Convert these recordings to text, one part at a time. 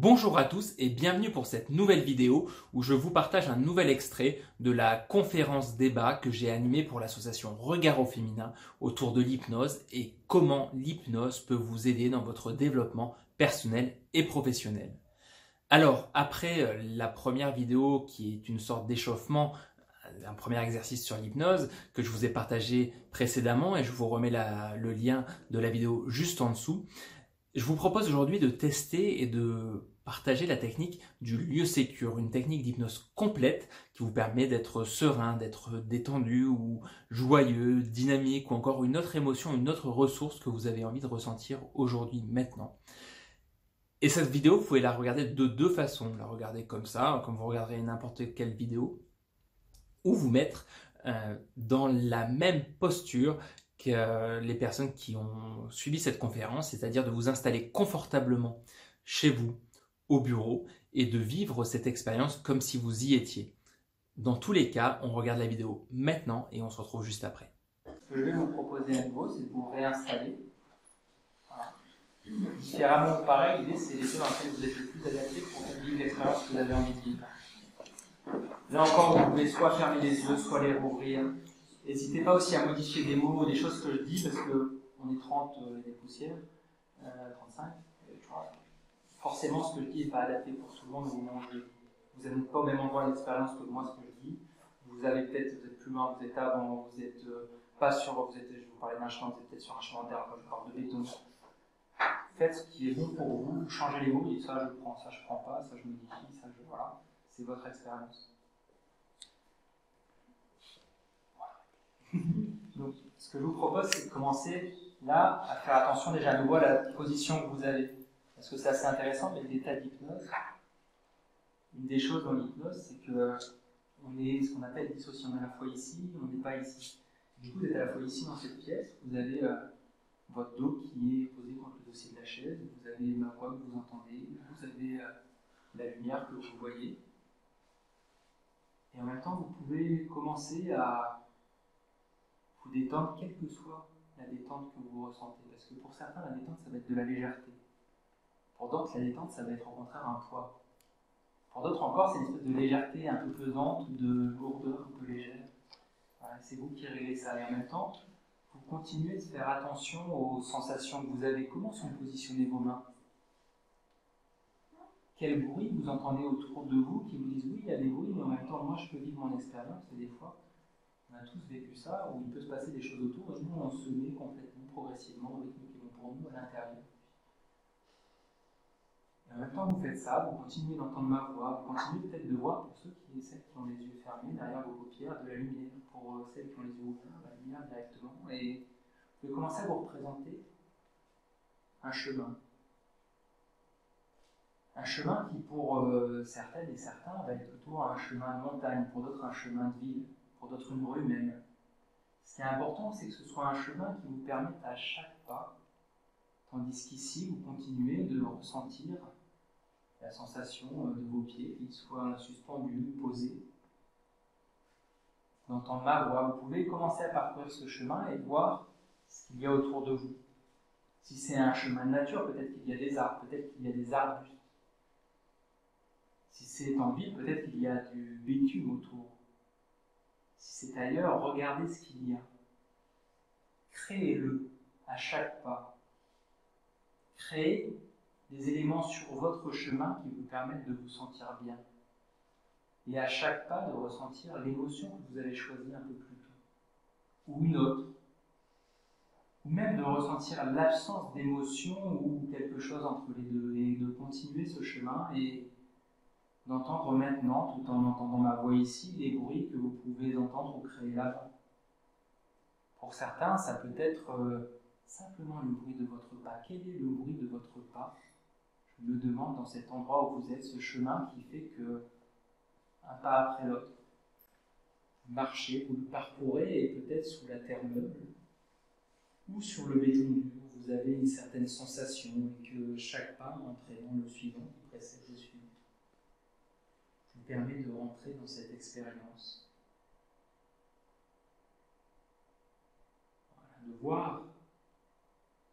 Bonjour à tous et bienvenue pour cette nouvelle vidéo où je vous partage un nouvel extrait de la conférence débat que j'ai animée pour l'association Regard au féminin autour de l'hypnose et comment l'hypnose peut vous aider dans votre développement personnel et professionnel. Alors, après euh, la première vidéo qui est une sorte d'échauffement, un premier exercice sur l'hypnose que je vous ai partagé précédemment et je vous remets le lien de la vidéo juste en dessous. Je vous propose aujourd'hui de tester et de partager la technique du lieu sécure, une technique d'hypnose complète qui vous permet d'être serein, d'être détendu ou joyeux, dynamique ou encore une autre émotion, une autre ressource que vous avez envie de ressentir aujourd'hui, maintenant. Et cette vidéo, vous pouvez la regarder de deux façons. La regarder comme ça, comme vous regarderez n'importe quelle vidéo, ou vous mettre euh, dans la même posture que les personnes qui ont suivi cette conférence, c'est-à-dire de vous installer confortablement chez vous, au bureau, et de vivre cette expérience comme si vous y étiez. Dans tous les cas, on regarde la vidéo maintenant et on se retrouve juste après. Ce que je vais vous proposer à nouveau, c'est de vous réinstaller. Voilà. Différemment pareil, l'idée c'est les lieux dans lesquels vous êtes le plus adapté pour vivre l'expérience que vous avez envie de vivre. Là encore, vous pouvez soit fermer les yeux, soit les rouvrir, N'hésitez pas aussi à modifier des mots, des choses que je dis, parce qu'on est 30 euh, et des poussières, euh, 35. Forcément, ce que je dis n'est pas adapté pour tout le monde. Vous n'êtes pas au même endroit d'expérience que moi, ce que je dis. Vous avez peut-être, vous êtes plus loin, vous êtes avant, vous n'êtes euh, pas sur, vous êtes, je vous parlais d'un chemin, vous êtes peut-être sur un chemin d'air, je parle de béton. Faites ce qui est bon pour vous, changez les mots, dites ça je prends, ça je prends pas, ça je modifie, ça je. Voilà, c'est votre expérience. Donc, ce que je vous propose, c'est de commencer là à faire attention déjà à nouveau à la position que vous avez. Parce que c'est assez intéressant, mais l'état d'hypnose, une des choses dans l'hypnose, c'est que on est ce qu'on appelle dissocié. On est à la fois ici, on n'est pas ici. Du coup, vous êtes à la fois ici dans cette pièce, vous avez euh, votre dos qui est posé contre le dossier de la chaise, vous avez ma voix que vous entendez, vous avez euh, la lumière que vous voyez. Et en même temps, vous pouvez commencer à détendre, quelle que soit la détente que vous ressentez. Parce que pour certains, la détente, ça va être de la légèreté. Pour d'autres, la détente, ça va être au contraire un poids. Pour d'autres encore, c'est une espèce de légèreté un peu pesante, de lourdeur un peu légère. c'est vous qui réglez ça. Et en même temps, vous continuez de faire attention aux sensations que vous avez. Comment sont positionnées vos mains? Quel bruit vous entendez autour de vous qui vous disent oui, il y a des bruits, mais en même temps, moi, je peux vivre mon expérience. Et des fois, on a tous vécu ça, où il peut se passer des choses autour, et nous, on se met complètement, progressivement, bon pour nous, à l'intérieur. Et en même temps, vous faites ça, vous continuez d'entendre ma voix, vous continuez peut-être de voir, pour ceux qui, celles qui ont les yeux fermés, derrière vos paupières, de la lumière, pour euh, celles qui ont les yeux ouverts, la lumière directement, et vous pouvez commencer à vous représenter un chemin. Un chemin qui, pour euh, certaines et certains, va être plutôt un chemin de montagne, pour d'autres, un chemin de ville pour d'autres rue même. Ce qui est important, c'est que ce soit un chemin qui vous permette à chaque pas, tandis qu'ici, vous continuez de ressentir la sensation euh, de vos pieds, qu'ils soient suspendus, posés, d'entendre ma voix. Vous pouvez commencer à parcourir ce chemin et voir ce qu'il y a autour de vous. Si c'est un chemin de nature, peut-être qu'il y a des arbres, peut-être qu'il y a des arbustes. Si c'est en ville, peut-être qu'il y a du bitume autour. C'est ailleurs, regardez ce qu'il y a. Créez-le à chaque pas. Créez des éléments sur votre chemin qui vous permettent de vous sentir bien. Et à chaque pas, de ressentir l'émotion que vous avez choisie un peu plus tôt. Ou une autre. Ou même de ressentir l'absence d'émotion ou quelque chose entre les deux. Et de continuer ce chemin et d'entendre maintenant, tout en entendant ma voix ici, les bruits que vous pouvez entendre ou créer là-bas. Pour certains, ça peut être euh, simplement le bruit de votre pas. Quel est le bruit de votre pas? Je me demande dans cet endroit où vous êtes, ce chemin qui fait que, un pas après l'autre, vous marchez, vous le parcourez et peut-être sous la terre meuble ou sur le béton dur, vous avez une certaine sensation et que chaque pas entraînant le suivant précède le suivant permet de rentrer dans cette expérience. de voir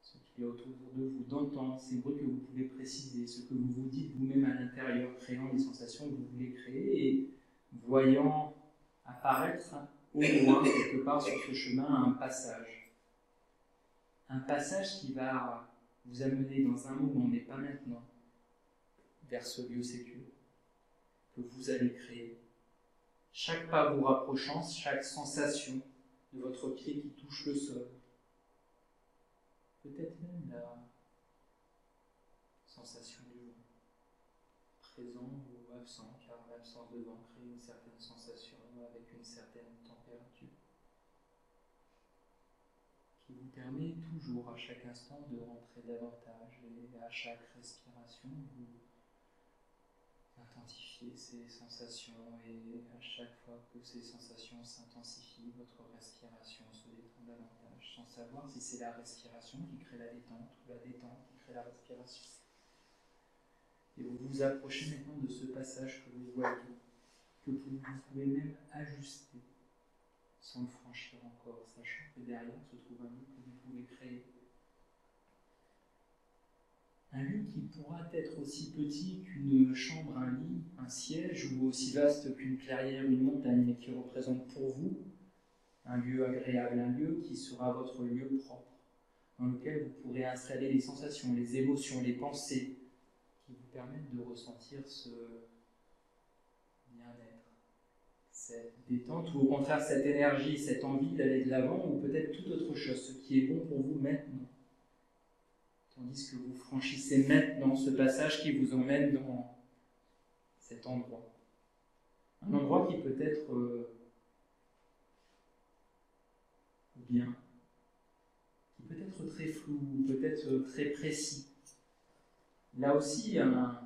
ce qui qu'il y a autour de vous, d'entendre ces bruits que vous pouvez préciser, ce que vous vous dites vous-même à l'intérieur, créant les sensations que vous voulez créer et voyant apparaître au loin, quelque part sur ce chemin, un passage. Un passage qui va vous amener dans un moment, mais pas maintenant, vers ce lieu sécure que vous allez créer. Chaque pas vous rapprochant, chaque sensation de votre pied qui touche le sol. Peut-être même la sensation du vent, présent ou absent, car l'absence de vent crée une certaine sensation avec une certaine température qui vous permet toujours à chaque instant de rentrer davantage et à chaque respiration vous intensifiez ces sensations et à chaque fois que ces sensations s'intensifient, votre respiration se détend davantage sans savoir si c'est la respiration qui crée la détente ou la détente qui crée la respiration. Et vous vous approchez maintenant de ce passage que vous voyez, que vous, pouvez même ajuster sans le franchir encore, sachant que derrière se trouve un lieu que vous pouvez créer. Un lieu qui pourra être aussi petit qu'une chambre, un lit, un siège, ou aussi vaste qu'une clairière, une montagne, mais qui représente pour vous un lieu agréable, un lieu qui sera votre lieu propre, dans lequel vous pourrez installer les sensations, les émotions, les pensées, qui vous permettent de ressentir ce bien-être, cette détente, ou au contraire cette énergie, cette envie d'aller de l'avant, ou peut-être toute autre chose, ce qui est bon pour vous maintenant. Tandis que vous franchissez maintenant ce passage qui vous emmène dans cet endroit. Un endroit qui peut être euh, bien, qui peut être très flou, peut-être très précis. Là aussi, un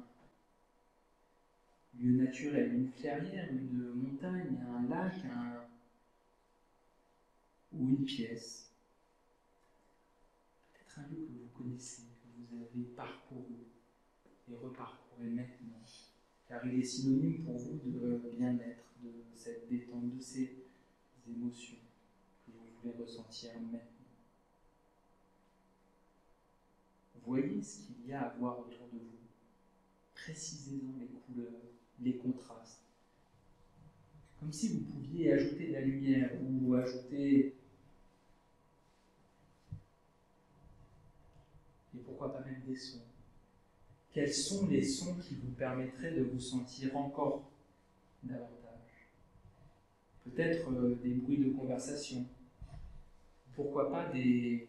lieu naturel, une clairière, une montagne, un lac, ou une pièce. Peut-être un lieu que vous connaissez, vous avez parcouru et reparcouru maintenant, car il est synonyme pour vous de bien-être, de cette détente, de ces émotions que vous voulez ressentir maintenant. Voyez ce qu'il y a à voir autour de vous. Précisez-en les couleurs, les contrastes. Comme si vous pouviez ajouter de la lumière ou ajouter et pourquoi pas même des sons. Quels sont les sons qui vous permettraient de vous sentir encore davantage? Peut-être euh, des bruits de conversation. Pourquoi pas des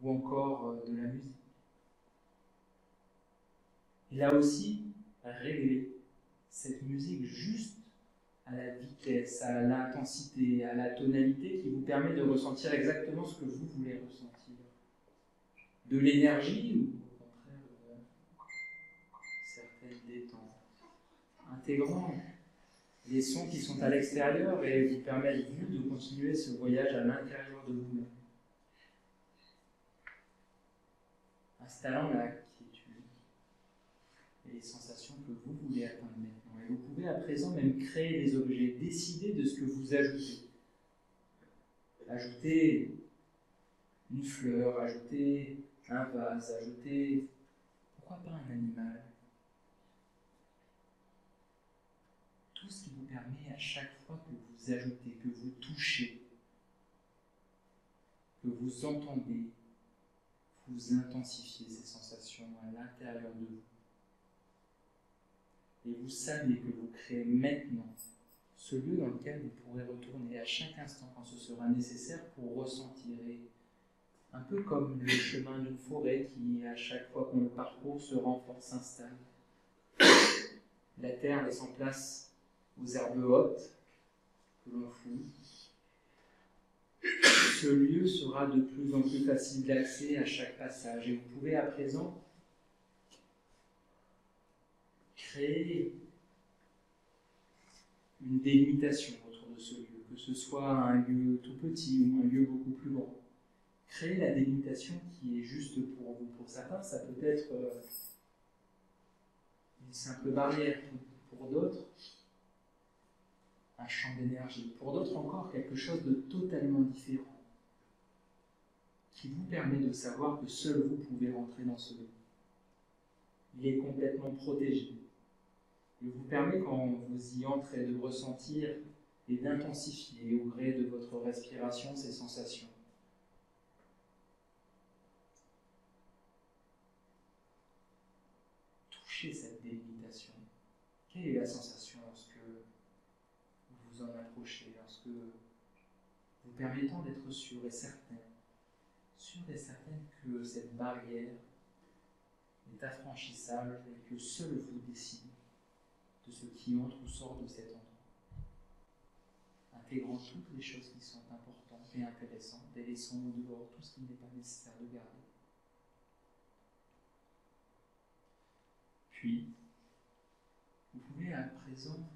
ou encore euh, de la musique. Et là aussi, régler cette musique juste à la vitesse, à l'intensité, à la tonalité qui vous permet de ressentir exactement ce que vous voulez ressentir. De l'énergie ou au contraire de certaines détentes. Intégrant les sons qui sont à l'extérieur et vous permettent de continuer ce voyage à l'intérieur de vous-même. installant la quiétude et les sensations que vous voulez atteindre maintenant. Et vous pouvez à présent même créer des objets, décider de ce que vous ajoutez. Ajouter une fleur, ajouter un vase, ajouter, pourquoi pas un animal? Tout ce qui vous permet à chaque fois que vous ajoutez, que vous touchez, que vous entendez, vous intensifiez ces sensations à l'intérieur de vous. Et vous savez que vous créez maintenant ce lieu dans lequel vous pourrez retourner à chaque instant quand ce sera nécessaire pour ressentir. Un peu comme le chemin d'une forêt qui, à chaque fois qu'on le parcourt, se renforce, s'installe. La terre laisse en place aux herbes hautes que l'on fouille ce lieu sera de plus en plus facile d'accès à chaque passage. Et vous pouvez à présent créer une délimitation autour de ce lieu, que ce soit un lieu tout petit ou un lieu beaucoup plus grand. Créer la délimitation qui est juste pour vous? Pour certains, ça peut être euh, une simple barrière. Pour d'autres, un champ d'énergie. Pour d'autres encore, quelque chose de totalement différent qui vous permet de savoir que seul vous pouvez rentrer dans ce lieu. Il est complètement protégé. Il vous permet, quand vous y entrez, de ressentir et d'intensifier au gré de votre respiration ces sensations. Cette délimitation. Quelle est la sensation lorsque vous vous en approchez, lorsque vous permettant d'être sûr et certain, sûr et certain que cette barrière est affranchissable et que seul vous décidez de ce qui entre ou sort de cet endroit? Intégrant toutes les choses qui sont importantes et intéressantes, délaissant au dehors tout ce qui n'est pas nécessaire de garder. Puis, vous pouvez à présent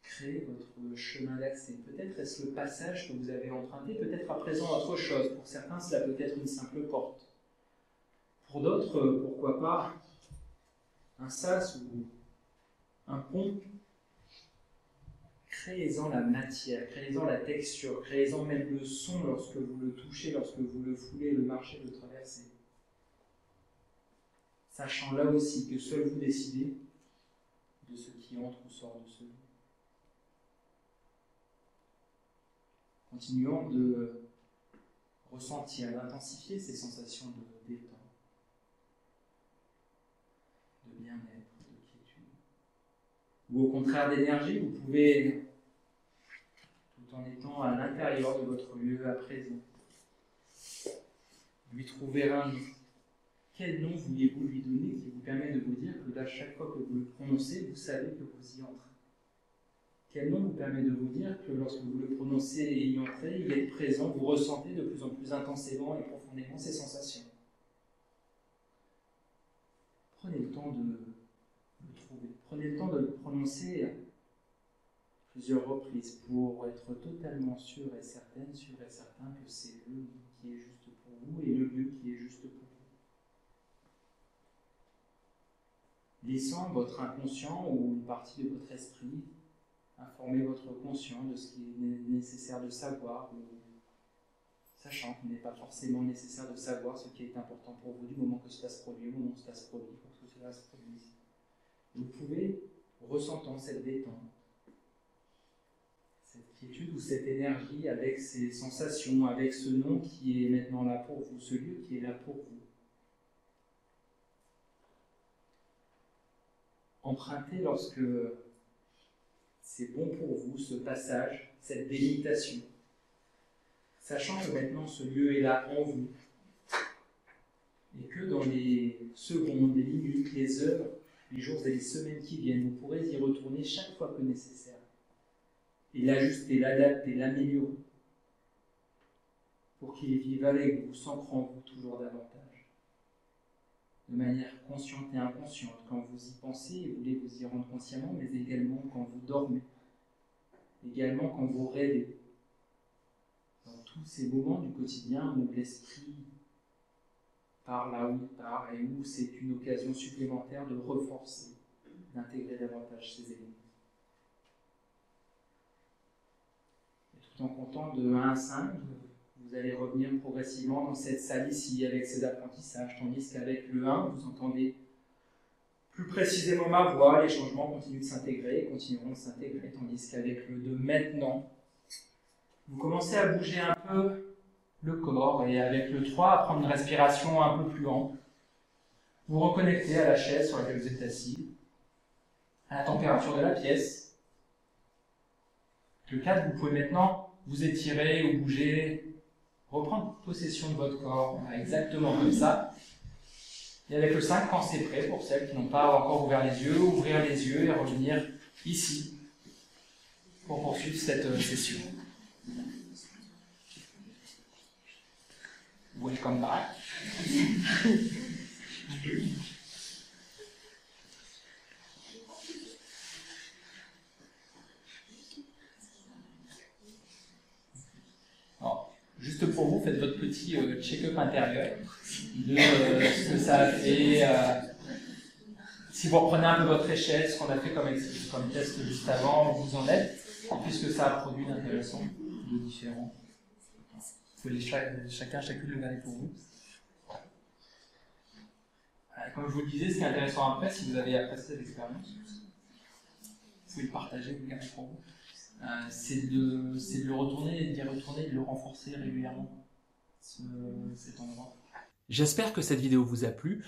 créer votre chemin d'accès. Peut-être est-ce le passage que vous avez emprunté, peut-être à présent autre chose. Pour certains, cela peut être une simple porte. Pour d'autres, pourquoi pas un sas ou un pont créez-en la matière, créez-en la texture, créez-en même le son lorsque vous le touchez, lorsque vous le foulez, le marchez, le traversez. Sachant là aussi que seul vous décidez de ce qui entre ou sort de ce lieu. Continuons de ressentir, d'intensifier ces sensations de détente, de bien-être, de quiétude. Ou au contraire d'énergie, vous pouvez en étant à l'intérieur de votre lieu à présent. Lui trouver un. Quel nom vouliez-vous lui donner qui vous permet de vous dire que à chaque fois que vous le prononcez, vous savez que vous y entrez? Quel nom vous permet de vous dire que lorsque vous le prononcez et y entrez, il est présent, vous ressentez de plus en plus intensément et profondément ces sensations? Prenez le temps de le trouver. Prenez le temps de le prononcer plusieurs reprises pour être totalement sûr et certaine, sûr et certain que c'est le qui est juste pour vous et le lieu qui est juste pour vous. Laissant votre inconscient ou une partie de votre esprit informer votre conscient de ce qui est nécessaire de savoir, sachant qu'il n'est pas forcément nécessaire de savoir ce qui est important pour vous du moment que cela se produit, au moment où cela se produit, pour que cela se produise. Vous pouvez, ressentant cette détente, cette quiétude ou cette énergie avec ces sensations, avec ce nom qui est maintenant là pour vous, ce lieu qui est là pour vous. Empruntez lorsque c'est bon pour vous ce passage, cette délimitation, sachant que maintenant ce lieu est là en vous et que dans les secondes, les minutes, les heures, les jours et les semaines qui viennent, vous pourrez y retourner chaque fois que nécessaire et l'ajuster, l'adapter, l'améliorer pour qu'il vive avec vous, s'ancre en vous toujours davantage. De manière consciente et inconsciente, quand vous y pensez et voulez vous y rendre consciemment, mais également quand vous dormez, également quand vous rêvez. Dans tous ces moments du quotidien où l'esprit part là où il part et où c'est une occasion supplémentaire de renforcer, d'intégrer davantage ces éléments. en comptant de 1 à 5, vous allez revenir progressivement dans cette salle ici avec ces apprentissages, tandis qu'avec le 1, vous entendez plus précisément ma voix, les changements continuent de s'intégrer, continueront de s'intégrer, tandis qu'avec le 2 maintenant, vous commencez à bouger un peu le corps et avec le 3 à prendre une respiration un peu plus ample. Vous reconnectez à la chaise sur laquelle vous êtes assis, à la température de la pièce. Le 4, vous pouvez maintenant vous étirez ou bougez, reprendre possession de votre corps, exactement comme ça. Et avec le 5, quand c'est prêt, pour celles qui n'ont pas encore ouvert les yeux, ouvrir les yeux et revenir ici pour poursuivre cette euh, session. Welcome back. juste pour vous, faites votre petit euh, check-up intérieur de euh, ce que ça a fait. Euh, si vous reprenez un peu votre échelle, ce qu'on a fait comme, test juste avant, vous en êtes, puisque ça a produit d'intéressant, de différent. pouvez les chacun, chacune le garder pour vous. Comme je vous le disais, ce qui est intéressant après, si vous avez apprécié cette expérience, vous pouvez le partager, vous le garder pour vous. Euh, c'est de, le retourner, d'y retourner, de le renforcer régulièrement, cet endroit. J'espère que cette vidéo vous a plu,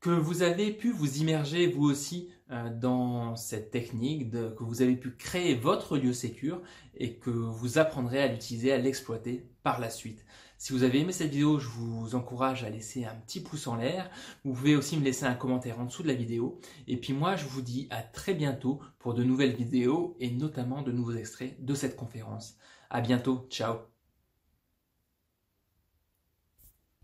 que vous avez pu vous immerger vous aussi euh, dans cette technique, que vous avez pu créer votre lieu sécure et que vous apprendrez à l'utiliser, à l'exploiter par la suite. Si vous avez aimé cette vidéo, je vous encourage à laisser un petit pouce en l'air. Vous pouvez aussi me laisser un commentaire en dessous de la vidéo. Et puis moi, je vous dis à très bientôt pour de nouvelles vidéos et notamment de nouveaux extraits de cette conférence. À bientôt, ciao